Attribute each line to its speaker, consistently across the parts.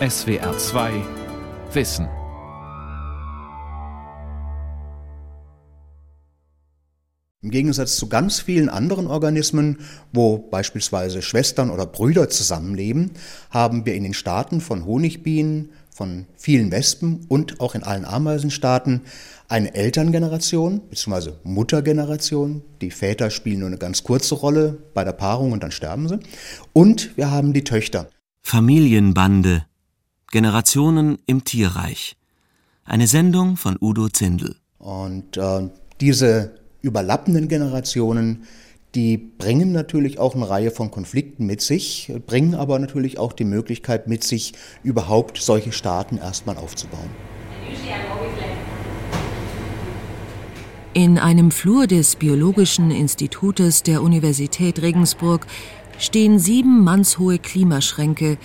Speaker 1: SWR 2 Wissen.
Speaker 2: Im Gegensatz zu ganz vielen anderen Organismen, wo beispielsweise Schwestern oder Brüder zusammenleben, haben wir in den Staaten von Honigbienen, von vielen Wespen und auch in allen Ameisenstaaten eine Elterngeneration bzw. Muttergeneration. Die Väter spielen nur eine ganz kurze Rolle bei der Paarung und dann sterben sie. Und wir haben die Töchter.
Speaker 3: Familienbande. Generationen im Tierreich. Eine Sendung von Udo Zindel.
Speaker 2: Und äh, diese überlappenden Generationen, die bringen natürlich auch eine Reihe von Konflikten mit sich, bringen aber natürlich auch die Möglichkeit mit sich, überhaupt solche Staaten erstmal aufzubauen.
Speaker 4: In einem Flur des Biologischen Institutes der Universität Regensburg stehen sieben mannshohe Klimaschränke,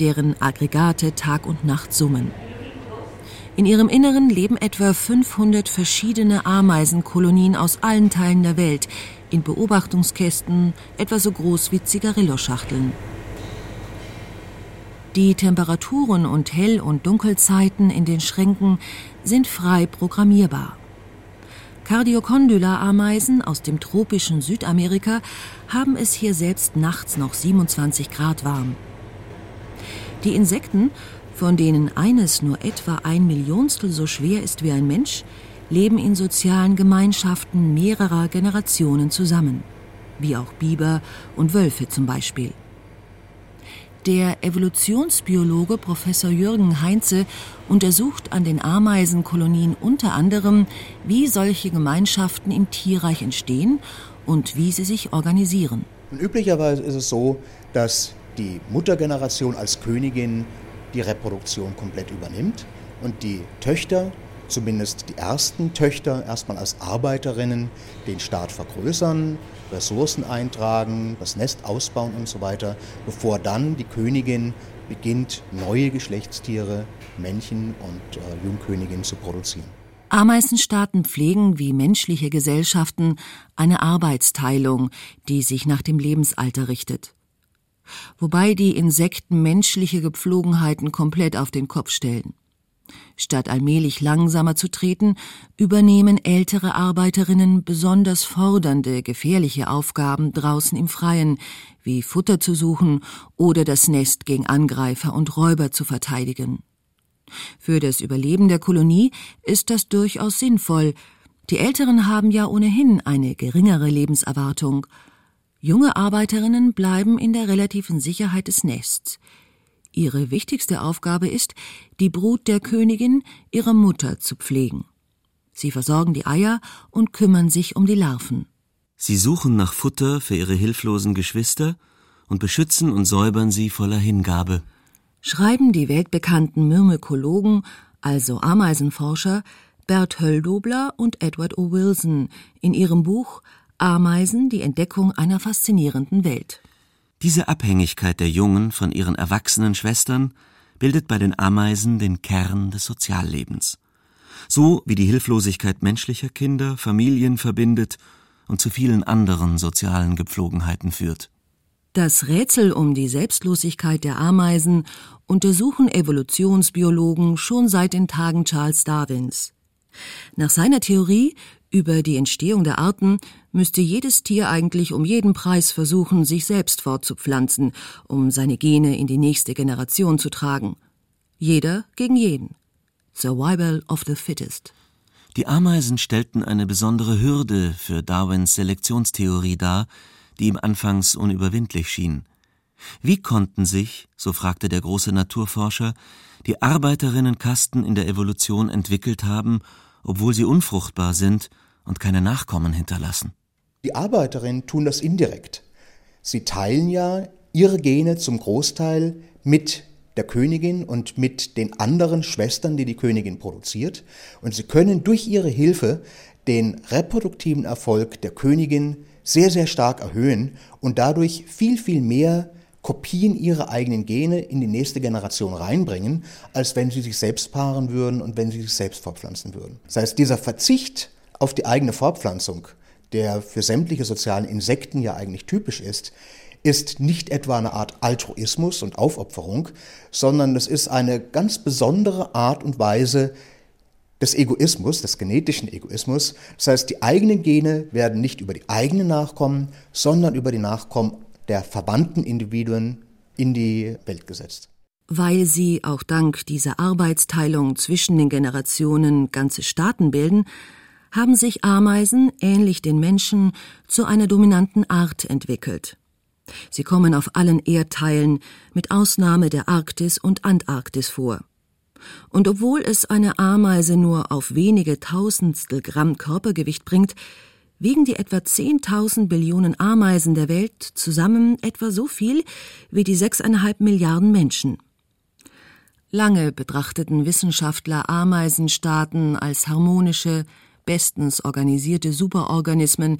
Speaker 4: deren Aggregate Tag und Nacht summen. In ihrem Inneren leben etwa 500 verschiedene Ameisenkolonien aus allen Teilen der Welt in Beobachtungskästen etwa so groß wie Zigarilloschachteln. Die Temperaturen und Hell- und Dunkelzeiten in den Schränken sind frei programmierbar. Cardiocondyla-Ameisen aus dem tropischen Südamerika haben es hier selbst nachts noch 27 Grad warm. Die Insekten, von denen eines nur etwa ein Millionstel so schwer ist wie ein Mensch, leben in sozialen Gemeinschaften mehrerer Generationen zusammen, wie auch Biber und Wölfe zum Beispiel. Der Evolutionsbiologe Professor Jürgen Heinze untersucht an den Ameisenkolonien unter anderem, wie solche Gemeinschaften im Tierreich entstehen und wie sie sich organisieren.
Speaker 2: Und üblicherweise ist es so, dass die Muttergeneration als Königin die Reproduktion komplett übernimmt und die Töchter, zumindest die ersten Töchter, erstmal als Arbeiterinnen den Staat vergrößern, Ressourcen eintragen, das Nest ausbauen und so weiter, bevor dann die Königin beginnt, neue Geschlechtstiere, Männchen und äh, Jungköniginnen zu produzieren.
Speaker 4: Ameisenstaaten pflegen wie menschliche Gesellschaften eine Arbeitsteilung, die sich nach dem Lebensalter richtet. Wobei die Insekten menschliche Gepflogenheiten komplett auf den Kopf stellen. Statt allmählich langsamer zu treten, übernehmen ältere Arbeiterinnen besonders fordernde, gefährliche Aufgaben draußen im Freien, wie Futter zu suchen oder das Nest gegen Angreifer und Räuber zu verteidigen. Für das Überleben der Kolonie ist das durchaus sinnvoll. Die Älteren haben ja ohnehin eine geringere Lebenserwartung. Junge Arbeiterinnen bleiben in der relativen Sicherheit des Nests. Ihre wichtigste Aufgabe ist, die Brut der Königin, ihrer Mutter, zu pflegen. Sie versorgen die Eier und kümmern sich um die Larven.
Speaker 3: Sie suchen nach Futter für ihre hilflosen Geschwister und beschützen und säubern sie voller Hingabe.
Speaker 4: Schreiben die weltbekannten Myrmekologen, also Ameisenforscher, Bert Hölldobler und Edward O. Wilson in ihrem Buch Ameisen, die Entdeckung einer faszinierenden Welt.
Speaker 3: Diese Abhängigkeit der Jungen von ihren erwachsenen Schwestern bildet bei den Ameisen den Kern des Soziallebens. So wie die Hilflosigkeit menschlicher Kinder Familien verbindet und zu vielen anderen sozialen Gepflogenheiten führt.
Speaker 4: Das Rätsel um die Selbstlosigkeit der Ameisen untersuchen Evolutionsbiologen schon seit den Tagen Charles Darwins. Nach seiner Theorie über die Entstehung der Arten müsste jedes Tier eigentlich um jeden Preis versuchen, sich selbst fortzupflanzen, um seine Gene in die nächste Generation zu tragen. Jeder gegen jeden. Survival of the fittest.
Speaker 3: Die Ameisen stellten eine besondere Hürde für Darwins Selektionstheorie dar, die ihm anfangs unüberwindlich schien. Wie konnten sich, so fragte der große Naturforscher, die Arbeiterinnenkasten in der Evolution entwickelt haben, obwohl sie unfruchtbar sind und keine Nachkommen hinterlassen.
Speaker 2: Die Arbeiterinnen tun das indirekt. Sie teilen ja ihre Gene zum Großteil mit der Königin und mit den anderen Schwestern, die die Königin produziert. Und sie können durch ihre Hilfe den reproduktiven Erfolg der Königin sehr, sehr stark erhöhen und dadurch viel, viel mehr Kopien ihrer eigenen Gene in die nächste Generation reinbringen, als wenn sie sich selbst paaren würden und wenn sie sich selbst fortpflanzen würden. Das heißt, dieser Verzicht auf die eigene Fortpflanzung, der für sämtliche sozialen Insekten ja eigentlich typisch ist, ist nicht etwa eine Art Altruismus und Aufopferung, sondern es ist eine ganz besondere Art und Weise des Egoismus, des genetischen Egoismus. Das heißt, die eigenen Gene werden nicht über die eigenen Nachkommen, sondern über die Nachkommen der verbannten Individuen in die Welt gesetzt.
Speaker 4: Weil sie auch dank dieser Arbeitsteilung zwischen den Generationen ganze Staaten bilden, haben sich Ameisen, ähnlich den Menschen, zu einer dominanten Art entwickelt. Sie kommen auf allen Erdteilen, mit Ausnahme der Arktis und Antarktis vor. Und obwohl es eine Ameise nur auf wenige Tausendstel Gramm Körpergewicht bringt, wiegen die etwa 10.000 Billionen Ameisen der Welt zusammen etwa so viel wie die sechseinhalb Milliarden Menschen. Lange betrachteten Wissenschaftler Ameisenstaaten als harmonische, bestens organisierte Superorganismen,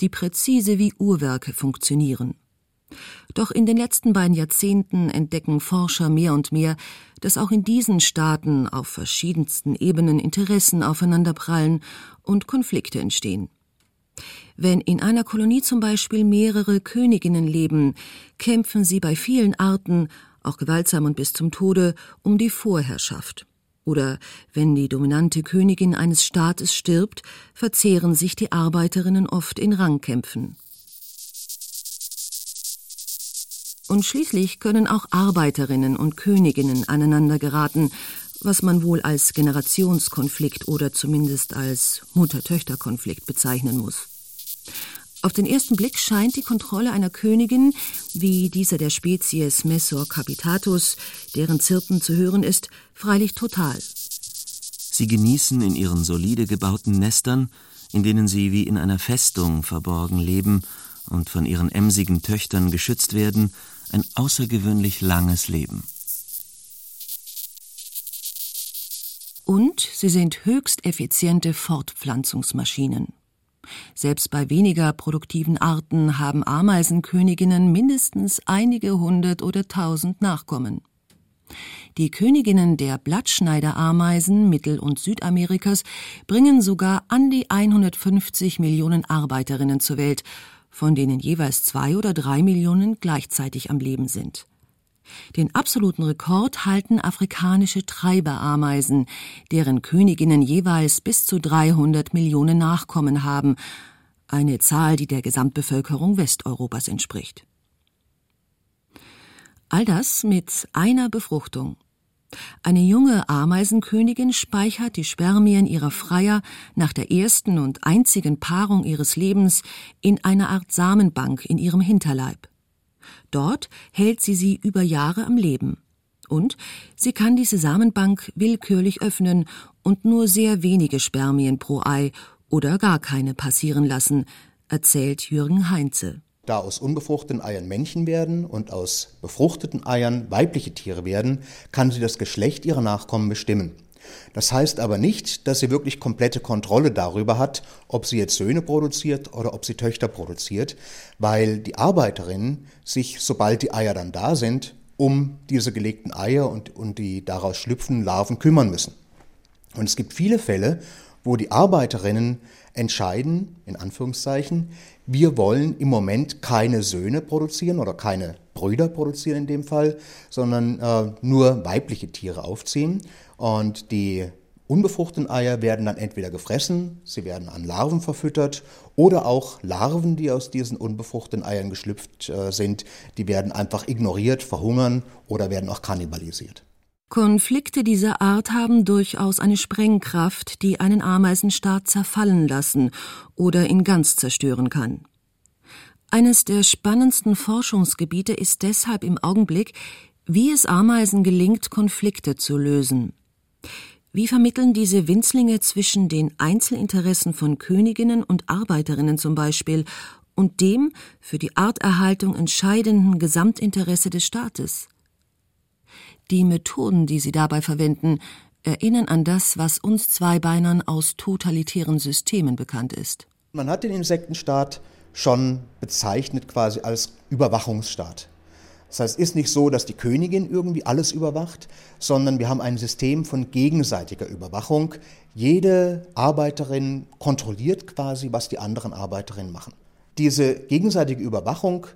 Speaker 4: die präzise wie Uhrwerke funktionieren. Doch in den letzten beiden Jahrzehnten entdecken Forscher mehr und mehr, dass auch in diesen Staaten auf verschiedensten Ebenen Interessen aufeinanderprallen und Konflikte entstehen. Wenn in einer Kolonie zum Beispiel mehrere Königinnen leben, kämpfen sie bei vielen Arten, auch gewaltsam und bis zum Tode, um die Vorherrschaft. Oder wenn die dominante Königin eines Staates stirbt, verzehren sich die Arbeiterinnen oft in Rangkämpfen. Und schließlich können auch Arbeiterinnen und Königinnen aneinander geraten, was man wohl als Generationskonflikt oder zumindest als Mutter-Töchter-Konflikt bezeichnen muss. Auf den ersten Blick scheint die Kontrolle einer Königin, wie dieser der Spezies Messor capitatus, deren Zirpen zu hören ist, freilich total.
Speaker 3: Sie genießen in ihren solide gebauten Nestern, in denen sie wie in einer Festung verborgen leben und von ihren emsigen Töchtern geschützt werden, ein außergewöhnlich langes Leben.
Speaker 4: Und sie sind höchst effiziente Fortpflanzungsmaschinen. Selbst bei weniger produktiven Arten haben Ameisenköniginnen mindestens einige hundert oder tausend Nachkommen. Die Königinnen der Blattschneiderameisen Mittel- und Südamerikas bringen sogar an die 150 Millionen Arbeiterinnen zur Welt, von denen jeweils zwei oder drei Millionen gleichzeitig am Leben sind. Den absoluten Rekord halten afrikanische Treiberameisen, deren Königinnen jeweils bis zu 300 Millionen Nachkommen haben, eine Zahl, die der Gesamtbevölkerung Westeuropas entspricht. All das mit einer Befruchtung. Eine junge Ameisenkönigin speichert die Spermien ihrer Freier nach der ersten und einzigen Paarung ihres Lebens in einer Art Samenbank in ihrem Hinterleib. Dort hält sie sie über Jahre am Leben. Und sie kann diese Samenbank willkürlich öffnen und nur sehr wenige Spermien pro Ei oder gar keine passieren lassen, erzählt Jürgen Heinze
Speaker 2: da aus unbefruchteten Eiern Männchen werden und aus befruchteten Eiern weibliche Tiere werden, kann sie das Geschlecht ihrer Nachkommen bestimmen. Das heißt aber nicht, dass sie wirklich komplette Kontrolle darüber hat, ob sie jetzt Söhne produziert oder ob sie Töchter produziert, weil die Arbeiterinnen sich, sobald die Eier dann da sind, um diese gelegten Eier und, und die daraus schlüpfenden Larven kümmern müssen. Und es gibt viele Fälle, wo die Arbeiterinnen entscheiden, in Anführungszeichen, wir wollen im Moment keine Söhne produzieren oder keine Brüder produzieren in dem Fall, sondern äh, nur weibliche Tiere aufziehen. Und die unbefruchteten Eier werden dann entweder gefressen, sie werden an Larven verfüttert oder auch Larven, die aus diesen unbefruchteten Eiern geschlüpft äh, sind, die werden einfach ignoriert, verhungern oder werden auch kannibalisiert.
Speaker 4: Konflikte dieser Art haben durchaus eine Sprengkraft, die einen Ameisenstaat zerfallen lassen oder ihn ganz zerstören kann. Eines der spannendsten Forschungsgebiete ist deshalb im Augenblick, wie es Ameisen gelingt, Konflikte zu lösen. Wie vermitteln diese Winzlinge zwischen den Einzelinteressen von Königinnen und Arbeiterinnen zum Beispiel und dem für die Arterhaltung entscheidenden Gesamtinteresse des Staates? Die Methoden, die sie dabei verwenden, erinnern an das, was uns Zweibeinern aus totalitären Systemen bekannt ist.
Speaker 2: Man hat den Insektenstaat schon bezeichnet quasi als Überwachungsstaat. Das heißt, es ist nicht so, dass die Königin irgendwie alles überwacht, sondern wir haben ein System von gegenseitiger Überwachung. Jede Arbeiterin kontrolliert quasi, was die anderen Arbeiterinnen machen. Diese gegenseitige Überwachung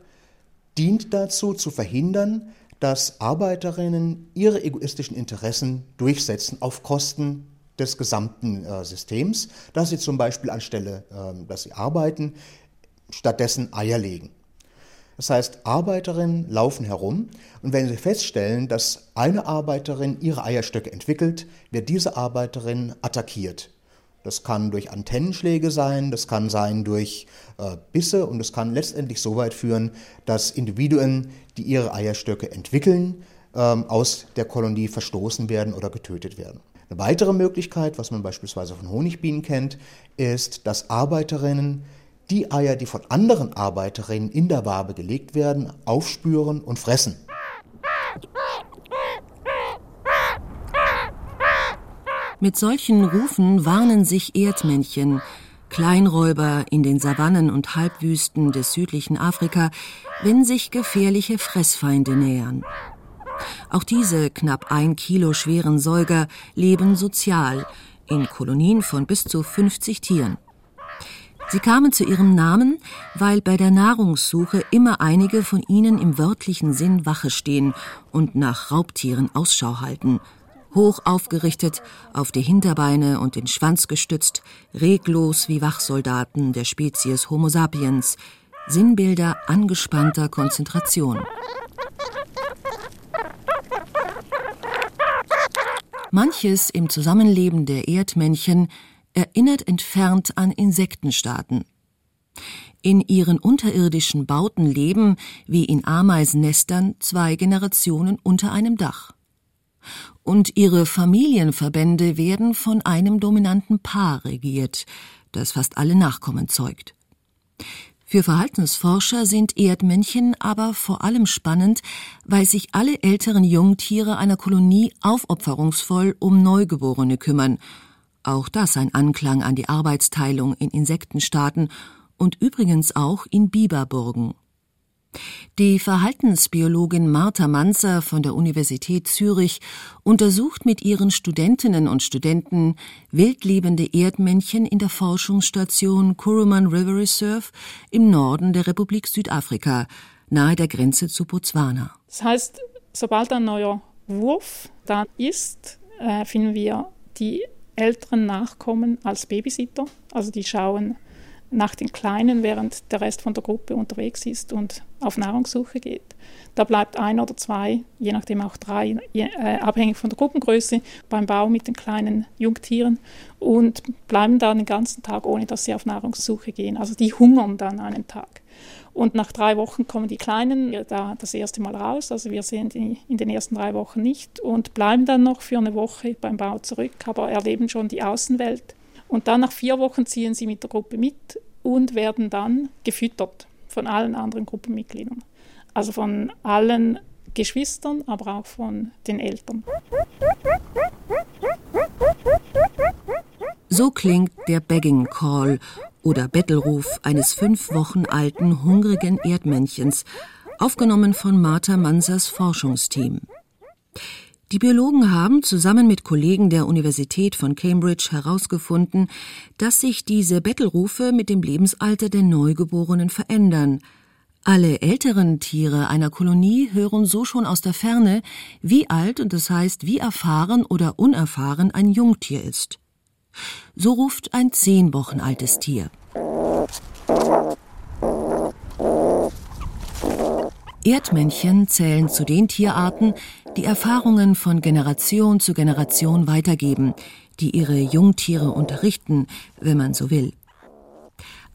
Speaker 2: dient dazu, zu verhindern, dass Arbeiterinnen ihre egoistischen Interessen durchsetzen auf Kosten des gesamten äh, Systems, dass sie zum Beispiel anstelle, äh, dass sie arbeiten, stattdessen Eier legen. Das heißt, Arbeiterinnen laufen herum und wenn sie feststellen, dass eine Arbeiterin ihre Eierstöcke entwickelt, wird diese Arbeiterin attackiert. Das kann durch Antennenschläge sein, das kann sein durch äh, Bisse und es kann letztendlich so weit führen, dass Individuen, die ihre Eierstöcke entwickeln, ähm, aus der Kolonie verstoßen werden oder getötet werden. Eine weitere Möglichkeit, was man beispielsweise von Honigbienen kennt, ist, dass Arbeiterinnen die Eier, die von anderen Arbeiterinnen in der Wabe gelegt werden, aufspüren und fressen.
Speaker 4: Mit solchen Rufen warnen sich Erdmännchen, Kleinräuber in den Savannen und Halbwüsten des südlichen Afrika, wenn sich gefährliche Fressfeinde nähern. Auch diese knapp ein Kilo schweren Säuger leben sozial in Kolonien von bis zu 50 Tieren. Sie kamen zu ihrem Namen, weil bei der Nahrungssuche immer einige von ihnen im wörtlichen Sinn Wache stehen und nach Raubtieren Ausschau halten. Hoch aufgerichtet, auf die Hinterbeine und den Schwanz gestützt, reglos wie Wachsoldaten der Spezies Homo sapiens, Sinnbilder angespannter Konzentration. Manches im Zusammenleben der Erdmännchen erinnert entfernt an Insektenstaaten. In ihren unterirdischen Bauten leben, wie in Ameisennestern, zwei Generationen unter einem Dach. Und ihre Familienverbände werden von einem dominanten Paar regiert, das fast alle Nachkommen zeugt. Für Verhaltensforscher sind Erdmännchen aber vor allem spannend, weil sich alle älteren Jungtiere einer Kolonie aufopferungsvoll um Neugeborene kümmern auch das ein Anklang an die Arbeitsteilung in Insektenstaaten und übrigens auch in Biberburgen. Die Verhaltensbiologin Martha Manzer von der Universität Zürich untersucht mit ihren Studentinnen und Studenten wildlebende Erdmännchen in der Forschungsstation Kuruman River Reserve im Norden der Republik Südafrika, nahe der Grenze zu Botswana.
Speaker 5: Das heißt, sobald ein neuer Wurf da ist, äh, finden wir die älteren Nachkommen als Babysitter. Also die schauen nach den Kleinen, während der Rest von der Gruppe unterwegs ist und auf Nahrungssuche geht. Da bleibt ein oder zwei, je nachdem auch drei, je, äh, abhängig von der Gruppengröße, beim Bau mit den kleinen Jungtieren und bleiben da den ganzen Tag, ohne dass sie auf Nahrungssuche gehen. Also die hungern dann einen Tag. Und nach drei Wochen kommen die Kleinen da das erste Mal raus. Also wir sehen die in den ersten drei Wochen nicht und bleiben dann noch für eine Woche beim Bau zurück, aber erleben schon die Außenwelt. Und dann nach vier Wochen ziehen sie mit der Gruppe mit und werden dann gefüttert von allen anderen Gruppenmitgliedern. Also von allen Geschwistern, aber auch von den Eltern.
Speaker 4: So klingt der Begging Call oder Bettelruf eines fünf Wochen alten hungrigen Erdmännchens, aufgenommen von Martha Mansers Forschungsteam. Die Biologen haben zusammen mit Kollegen der Universität von Cambridge herausgefunden, dass sich diese Bettelrufe mit dem Lebensalter der Neugeborenen verändern. Alle älteren Tiere einer Kolonie hören so schon aus der Ferne, wie alt und das heißt wie erfahren oder unerfahren ein Jungtier ist. So ruft ein zehn Wochen altes Tier. Erdmännchen zählen zu den Tierarten, die Erfahrungen von Generation zu Generation weitergeben, die ihre Jungtiere unterrichten, wenn man so will.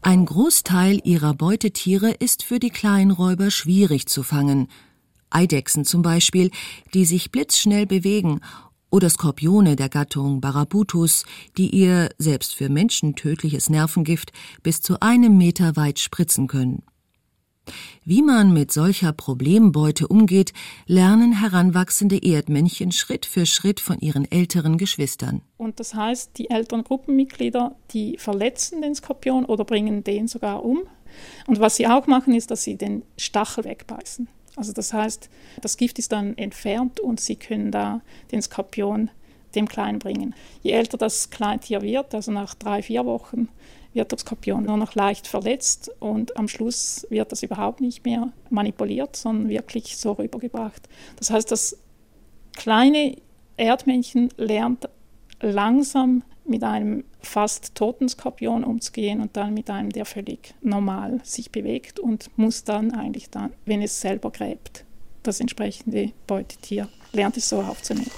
Speaker 4: Ein Großteil ihrer Beutetiere ist für die Kleinräuber schwierig zu fangen. Eidechsen zum Beispiel, die sich blitzschnell bewegen oder Skorpione der Gattung Barabutus, die ihr selbst für Menschen tödliches Nervengift bis zu einem Meter weit spritzen können. Wie man mit solcher Problembeute umgeht, lernen heranwachsende Erdmännchen Schritt für Schritt von ihren älteren Geschwistern.
Speaker 5: Und das heißt, die älteren Gruppenmitglieder, die verletzen den Skorpion oder bringen den sogar um. Und was sie auch machen, ist, dass sie den Stachel wegbeißen. Also das heißt, das Gift ist dann entfernt und sie können da den Skorpion dem Kleinen bringen. Je älter das Kleintier wird, also nach drei, vier Wochen, wird der Skorpion nur noch leicht verletzt und am Schluss wird das überhaupt nicht mehr manipuliert, sondern wirklich so rübergebracht. Das heißt, das kleine Erdmännchen lernt langsam mit einem fast toten Skorpion umzugehen und dann mit einem, der völlig normal sich bewegt und muss dann eigentlich dann, wenn es selber gräbt, das entsprechende Beutetier, lernt es so aufzunehmen.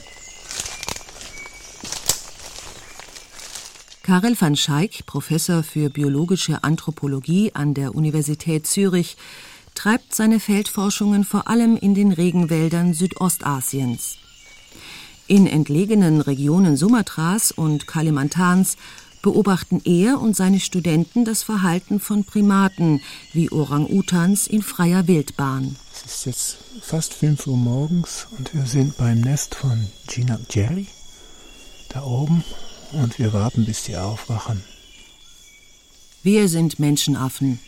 Speaker 4: Karel van Schaik, Professor für biologische Anthropologie an der Universität Zürich, treibt seine Feldforschungen vor allem in den Regenwäldern Südostasiens. In entlegenen Regionen Sumatras und Kalimantans beobachten er und seine Studenten das Verhalten von Primaten wie Orang-Utans in freier Wildbahn.
Speaker 6: Es ist jetzt fast 5 Uhr morgens und wir sind beim Nest von Gina Jerry. Da oben und wir warten, bis sie aufwachen.
Speaker 4: Wir sind Menschenaffen,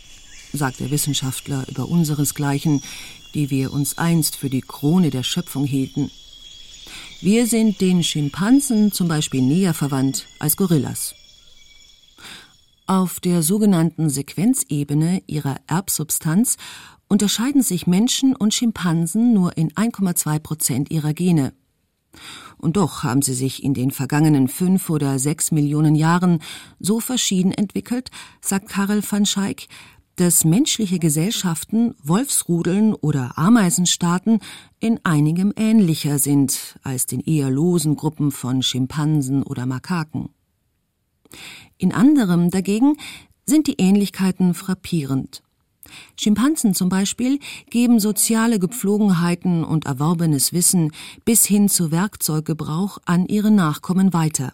Speaker 4: sagt der Wissenschaftler über unseresgleichen, die wir uns einst für die Krone der Schöpfung hielten. Wir sind den Schimpansen zum Beispiel näher verwandt als Gorillas. Auf der sogenannten Sequenzebene ihrer Erbsubstanz unterscheiden sich Menschen und Schimpansen nur in 1,2 Prozent ihrer Gene. Und doch haben sie sich in den vergangenen fünf oder sechs Millionen Jahren so verschieden entwickelt, sagt Karel van Schaik, dass menschliche Gesellschaften, Wolfsrudeln oder Ameisenstaaten in einigem ähnlicher sind als den eher losen Gruppen von Schimpansen oder Makaken. In anderem dagegen sind die Ähnlichkeiten frappierend. Schimpansen zum Beispiel geben soziale Gepflogenheiten und erworbenes Wissen bis hin zu Werkzeuggebrauch an ihre Nachkommen weiter.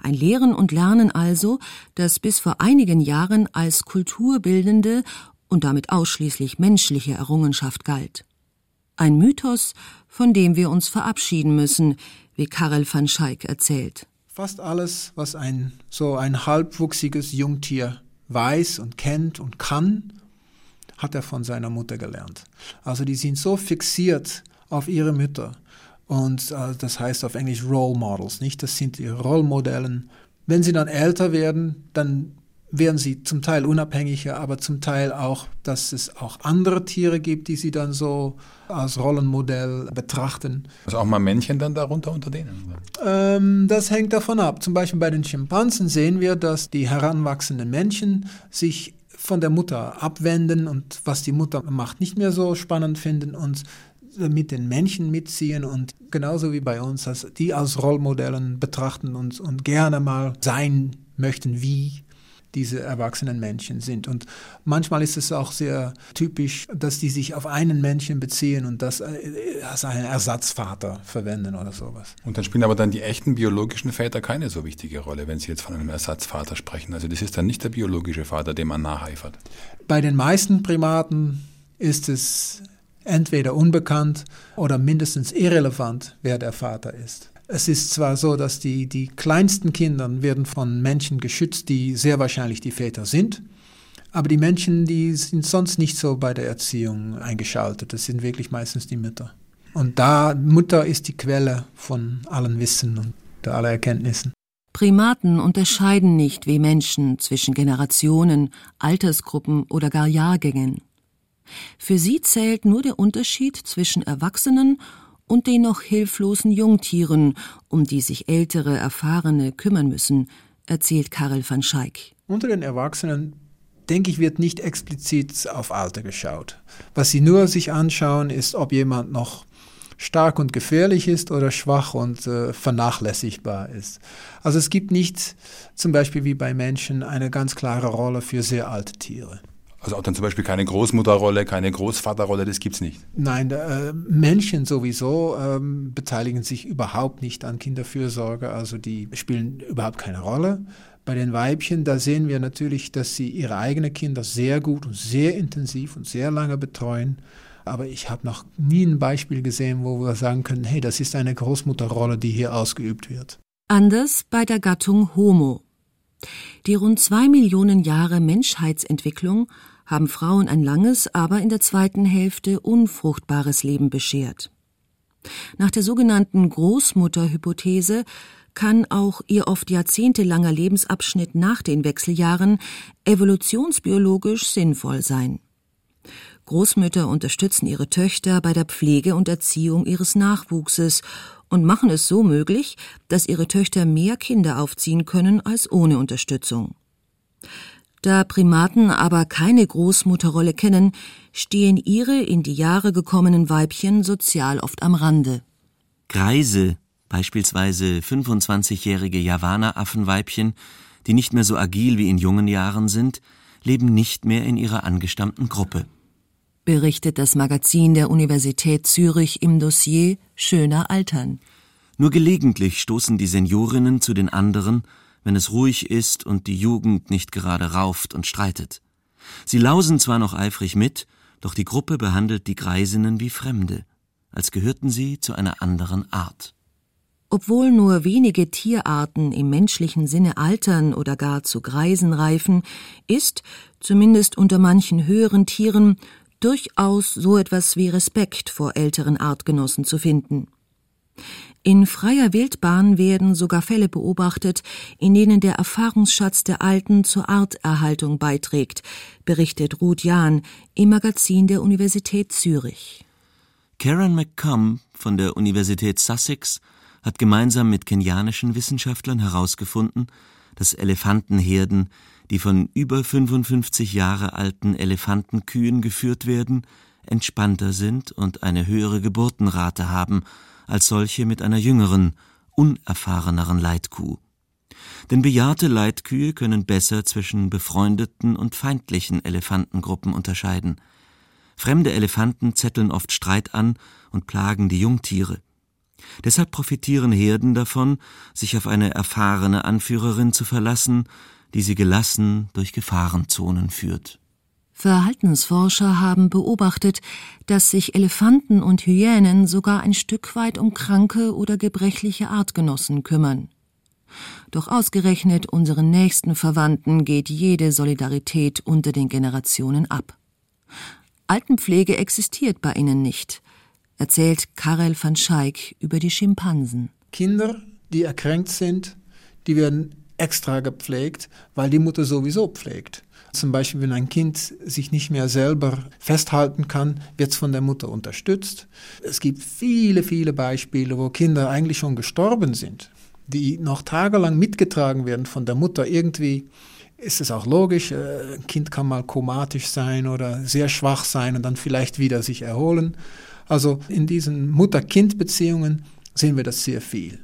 Speaker 4: Ein Lehren und Lernen also, das bis vor einigen Jahren als kulturbildende und damit ausschließlich menschliche Errungenschaft galt. Ein Mythos, von dem wir uns verabschieden müssen, wie Karel van Schaik erzählt.
Speaker 6: Fast alles, was ein so ein halbwuchsiges Jungtier weiß und kennt und kann, hat er von seiner Mutter gelernt. Also die sind so fixiert auf ihre Mütter. Und äh, das heißt auf Englisch Role Models, nicht? Das sind ihre Rollmodellen. Wenn sie dann älter werden, dann werden sie zum Teil unabhängiger, aber zum Teil auch, dass es auch andere Tiere gibt, die sie dann so als Rollenmodell betrachten.
Speaker 7: Also auch mal Männchen dann darunter unter denen?
Speaker 6: Ähm, das hängt davon ab. Zum Beispiel bei den Schimpansen sehen wir, dass die heranwachsenden Männchen sich von der Mutter abwenden und was die Mutter macht, nicht mehr so spannend finden und mit den Männchen mitziehen und genauso wie bei uns, dass die als Rollmodellen betrachten und, und gerne mal sein möchten wie diese erwachsenen Männchen sind. Und manchmal ist es auch sehr typisch, dass die sich auf einen Männchen beziehen und das äh, als einen Ersatzvater verwenden oder sowas.
Speaker 7: Und dann spielen aber dann die echten biologischen Väter keine so wichtige Rolle, wenn Sie jetzt von einem Ersatzvater sprechen. Also das ist dann nicht der biologische Vater, dem man nacheifert.
Speaker 6: Bei den meisten Primaten ist es entweder unbekannt oder mindestens irrelevant, wer der Vater ist. Es ist zwar so, dass die, die kleinsten Kinder werden von Menschen geschützt, die sehr wahrscheinlich die Väter sind, aber die Menschen, die sind sonst nicht so bei der Erziehung eingeschaltet. Das sind wirklich meistens die Mütter. Und da Mutter ist die Quelle von allen Wissen und aller Erkenntnissen.
Speaker 4: Primaten unterscheiden nicht wie Menschen zwischen Generationen, Altersgruppen oder gar Jahrgängen. Für sie zählt nur der Unterschied zwischen Erwachsenen und den noch hilflosen Jungtieren, um die sich ältere, erfahrene kümmern müssen, erzählt Karel van Schaik.
Speaker 6: Unter den Erwachsenen denke ich, wird nicht explizit auf Alter geschaut. Was sie nur sich anschauen, ist, ob jemand noch stark und gefährlich ist oder schwach und äh, vernachlässigbar ist. Also es gibt nicht zum Beispiel wie bei Menschen eine ganz klare Rolle für sehr alte Tiere.
Speaker 7: Also auch dann zum Beispiel keine Großmutterrolle, keine Großvaterrolle, das gibt's nicht.
Speaker 6: Nein, äh, Männchen sowieso ähm, beteiligen sich überhaupt nicht an Kinderfürsorge, also die spielen überhaupt keine Rolle. Bei den Weibchen, da sehen wir natürlich, dass sie ihre eigenen Kinder sehr gut und sehr intensiv und sehr lange betreuen. Aber ich habe noch nie ein Beispiel gesehen, wo wir sagen können, hey, das ist eine Großmutterrolle, die hier ausgeübt wird.
Speaker 4: Anders bei der Gattung Homo. Die rund zwei Millionen Jahre Menschheitsentwicklung haben Frauen ein langes, aber in der zweiten Hälfte unfruchtbares Leben beschert. Nach der sogenannten Großmutterhypothese kann auch ihr oft jahrzehntelanger Lebensabschnitt nach den Wechseljahren evolutionsbiologisch sinnvoll sein. Großmütter unterstützen ihre Töchter bei der Pflege und Erziehung ihres Nachwuchses und machen es so möglich, dass ihre Töchter mehr Kinder aufziehen können als ohne Unterstützung. Da Primaten aber keine Großmutterrolle kennen, stehen ihre in die Jahre gekommenen Weibchen sozial oft am Rande.
Speaker 3: Greise, beispielsweise 25-jährige Javana-Affenweibchen, die nicht mehr so agil wie in jungen Jahren sind, leben nicht mehr in ihrer angestammten Gruppe.
Speaker 4: Berichtet das Magazin der Universität Zürich im Dossier Schöner Altern.
Speaker 3: Nur gelegentlich stoßen die Seniorinnen zu den anderen wenn es ruhig ist und die Jugend nicht gerade rauft und streitet. Sie lausen zwar noch eifrig mit, doch die Gruppe behandelt die Greisinnen wie Fremde, als gehörten sie zu einer anderen Art.
Speaker 4: Obwohl nur wenige Tierarten im menschlichen Sinne altern oder gar zu Greisen reifen, ist, zumindest unter manchen höheren Tieren, durchaus so etwas wie Respekt vor älteren Artgenossen zu finden. In freier Wildbahn werden sogar Fälle beobachtet, in denen der Erfahrungsschatz der Alten zur Arterhaltung beiträgt, berichtet Ruth Jahn im Magazin der Universität Zürich.
Speaker 3: Karen McComb von der Universität Sussex hat gemeinsam mit kenianischen Wissenschaftlern herausgefunden, dass Elefantenherden, die von über 55 Jahre alten Elefantenkühen geführt werden, entspannter sind und eine höhere Geburtenrate haben als solche mit einer jüngeren, unerfahreneren Leitkuh. Denn bejahrte Leitkühe können besser zwischen befreundeten und feindlichen Elefantengruppen unterscheiden. Fremde Elefanten zetteln oft Streit an und plagen die Jungtiere. Deshalb profitieren Herden davon, sich auf eine erfahrene Anführerin zu verlassen, die sie gelassen durch Gefahrenzonen führt.
Speaker 4: Verhaltensforscher haben beobachtet, dass sich Elefanten und Hyänen sogar ein Stück weit um kranke oder gebrechliche Artgenossen kümmern. Doch ausgerechnet unseren nächsten Verwandten geht jede Solidarität unter den Generationen ab. Altenpflege existiert bei ihnen nicht, erzählt Karel van Schaik über die Schimpansen.
Speaker 6: Kinder, die erkränkt sind, die werden extra gepflegt, weil die Mutter sowieso pflegt. Zum Beispiel, wenn ein Kind sich nicht mehr selber festhalten kann, wird es von der Mutter unterstützt. Es gibt viele, viele Beispiele, wo Kinder eigentlich schon gestorben sind, die noch tagelang mitgetragen werden von der Mutter. Irgendwie ist es auch logisch, äh, ein Kind kann mal komatisch sein oder sehr schwach sein und dann vielleicht wieder sich erholen. Also in diesen Mutter-Kind-Beziehungen sehen wir das sehr viel.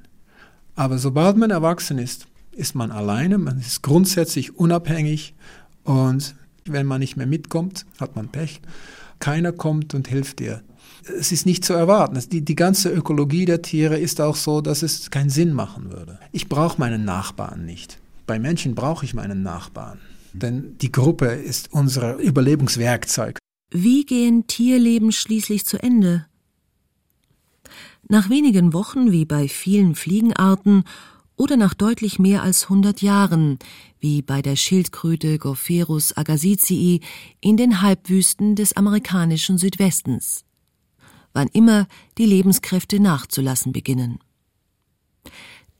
Speaker 6: Aber sobald man erwachsen ist, ist man alleine, man ist grundsätzlich unabhängig und wenn man nicht mehr mitkommt, hat man Pech. Keiner kommt und hilft dir. Es ist nicht zu erwarten. Die, die ganze Ökologie der Tiere ist auch so, dass es keinen Sinn machen würde. Ich brauche meinen Nachbarn nicht. Bei Menschen brauche ich meinen Nachbarn. Denn die Gruppe ist unser Überlebenswerkzeug.
Speaker 4: Wie gehen Tierleben schließlich zu Ende? Nach wenigen Wochen, wie bei vielen Fliegenarten, oder nach deutlich mehr als 100 Jahren, wie bei der Schildkröte Gopherus agasicii in den Halbwüsten des amerikanischen Südwestens. Wann immer die Lebenskräfte nachzulassen beginnen.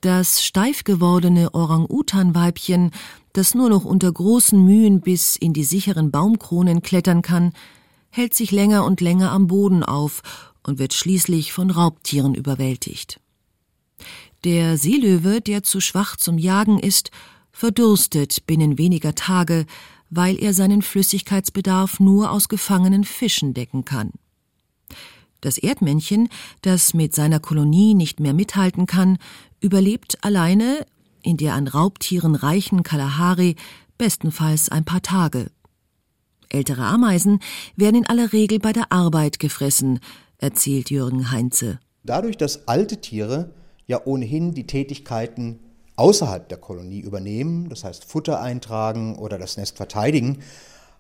Speaker 4: Das steif gewordene Orang-Utan-Weibchen, das nur noch unter großen Mühen bis in die sicheren Baumkronen klettern kann, hält sich länger und länger am Boden auf und wird schließlich von Raubtieren überwältigt. Der Seelöwe, der zu schwach zum Jagen ist, verdurstet binnen weniger Tage, weil er seinen Flüssigkeitsbedarf nur aus gefangenen Fischen decken kann. Das Erdmännchen, das mit seiner Kolonie nicht mehr mithalten kann, überlebt alleine in der an Raubtieren reichen Kalahari bestenfalls ein paar Tage. Ältere Ameisen werden in aller Regel bei der Arbeit gefressen, erzählt Jürgen Heinze.
Speaker 2: Dadurch, dass alte Tiere ja ohnehin die Tätigkeiten außerhalb der Kolonie übernehmen, das heißt Futter eintragen oder das Nest verteidigen,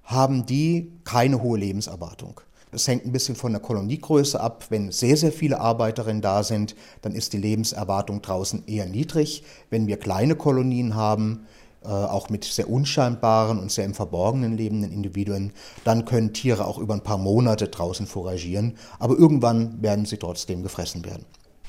Speaker 2: haben die keine hohe Lebenserwartung. Das hängt ein bisschen von der Koloniegröße ab. Wenn sehr, sehr viele Arbeiterinnen da sind, dann ist die Lebenserwartung draußen eher niedrig. Wenn wir kleine Kolonien haben, äh, auch mit sehr unscheinbaren und sehr im Verborgenen lebenden Individuen, dann können Tiere auch über ein paar Monate draußen foragieren, aber irgendwann werden sie trotzdem gefressen werden.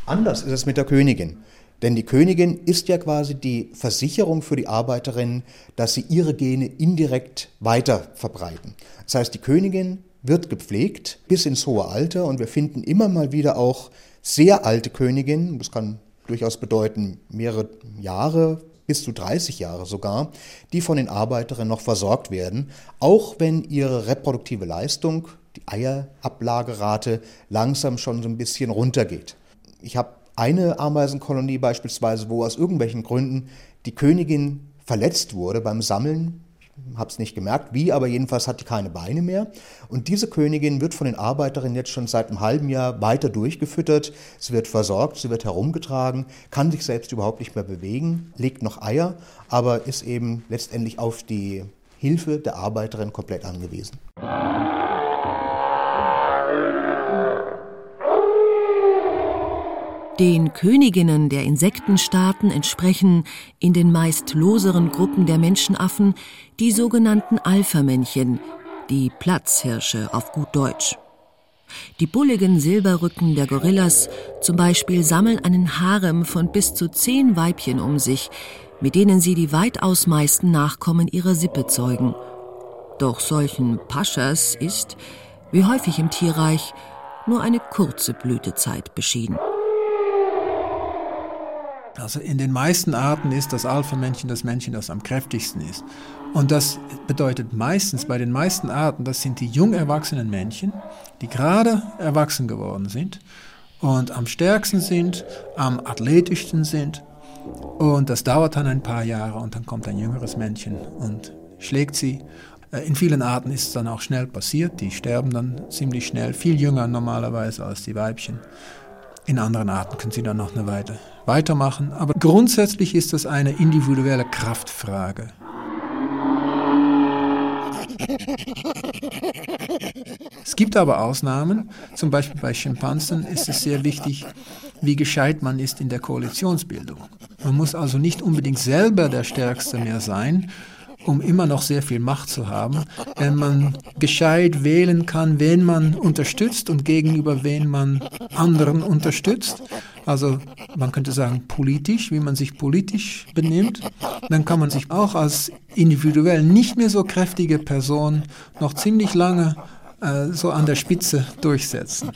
Speaker 2: Anders ist es mit der Königin. Denn die Königin ist ja quasi die Versicherung für die Arbeiterinnen, dass sie ihre Gene indirekt weiter verbreiten. Das heißt, die Königin wird gepflegt bis ins hohe Alter und wir finden immer mal wieder auch sehr alte Königinnen, das kann durchaus bedeuten mehrere Jahre, bis zu 30 Jahre sogar, die von den Arbeiterinnen noch versorgt werden, auch wenn ihre reproduktive Leistung, die Eierablagerate, langsam schon so ein bisschen runtergeht. Ich habe eine Ameisenkolonie beispielsweise, wo aus irgendwelchen Gründen die Königin verletzt wurde beim Sammeln habe es nicht gemerkt, wie, aber jedenfalls hat die keine Beine mehr. Und diese Königin wird von den Arbeiterinnen jetzt schon seit einem halben Jahr weiter durchgefüttert. Sie wird versorgt, sie wird herumgetragen, kann sich selbst überhaupt nicht mehr bewegen, legt noch Eier, aber ist eben letztendlich auf die Hilfe der Arbeiterin komplett angewiesen.
Speaker 4: Den Königinnen der Insektenstaaten entsprechen in den meist loseren Gruppen der Menschenaffen die sogenannten Alpha-Männchen, die Platzhirsche auf gut Deutsch. Die bulligen Silberrücken der Gorillas zum Beispiel sammeln einen Harem von bis zu zehn Weibchen um sich, mit denen sie die weitaus meisten Nachkommen ihrer Sippe zeugen. Doch solchen Paschas ist, wie häufig im Tierreich, nur eine kurze Blütezeit beschieden.
Speaker 6: Also in den meisten Arten ist das Alpha-Männchen das Männchen, das am kräftigsten ist. Und das bedeutet meistens, bei den meisten Arten, das sind die jung erwachsenen Männchen, die gerade erwachsen geworden sind und am stärksten sind, am athletischsten sind. Und das dauert dann ein paar Jahre und dann kommt ein jüngeres Männchen und schlägt sie. Äh, in vielen Arten ist es dann auch schnell passiert, die sterben dann ziemlich schnell, viel jünger normalerweise als die Weibchen. In anderen Arten können sie dann noch eine Weile weitermachen. Aber grundsätzlich ist das eine individuelle Kraftfrage. Es gibt aber Ausnahmen. Zum Beispiel bei Schimpansen ist es sehr wichtig, wie gescheit man ist in der Koalitionsbildung. Man muss also nicht unbedingt selber der Stärkste mehr sein, um immer noch sehr viel Macht zu haben, wenn man gescheit wählen kann, wen man unterstützt und gegenüber wen man anderen unterstützt. Also man könnte sagen politisch, wie man sich politisch benimmt. Dann kann man sich auch als individuell nicht mehr so kräftige Person noch ziemlich lange äh, so an der Spitze durchsetzen.